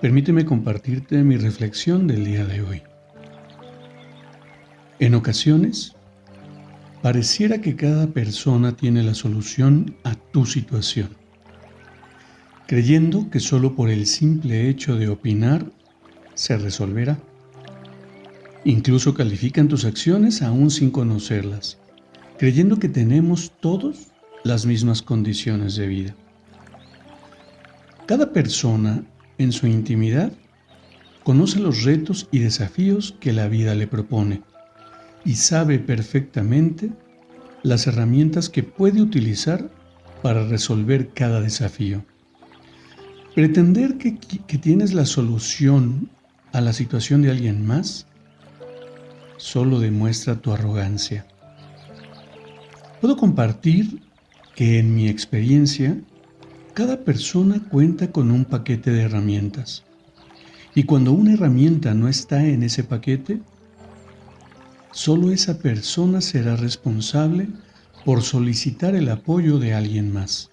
Permíteme compartirte mi reflexión del día de hoy. En ocasiones, pareciera que cada persona tiene la solución a tu situación, creyendo que solo por el simple hecho de opinar se resolverá. Incluso califican tus acciones aún sin conocerlas, creyendo que tenemos todos las mismas condiciones de vida. Cada persona en su intimidad, conoce los retos y desafíos que la vida le propone y sabe perfectamente las herramientas que puede utilizar para resolver cada desafío. Pretender que, tienes la solución a la situación de alguien más solo demuestra tu arrogancia. Puedo compartir que en mi experiencia cada persona cuenta con un paquete de herramientas. Y cuando una herramienta no está en ese paquete, solo esa persona será responsable por solicitar el apoyo de alguien más.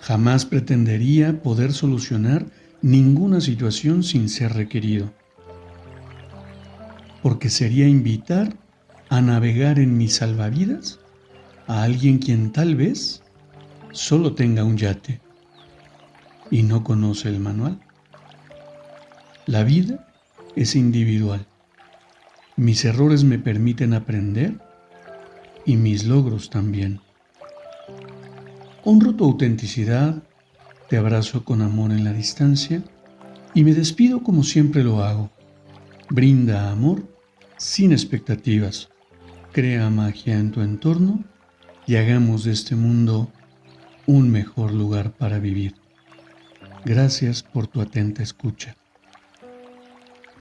Jamás pretendería poder solucionar ninguna situación sin ser requerido, porque sería invitar a navegar en mis salvavidas a alguien quien tal vez solo tenga un yate y no conoce el manual. La vida es individual. Mis errores me permiten aprender y mis logros también. Honro tu autenticidad, te abrazo con amor en la distancia y me despido como siempre lo hago. Brinda amor sin expectativas. Crea magia en tu entorno y hagamos de este mundo un mejor lugar para vivir. Gracias por tu atenta escucha.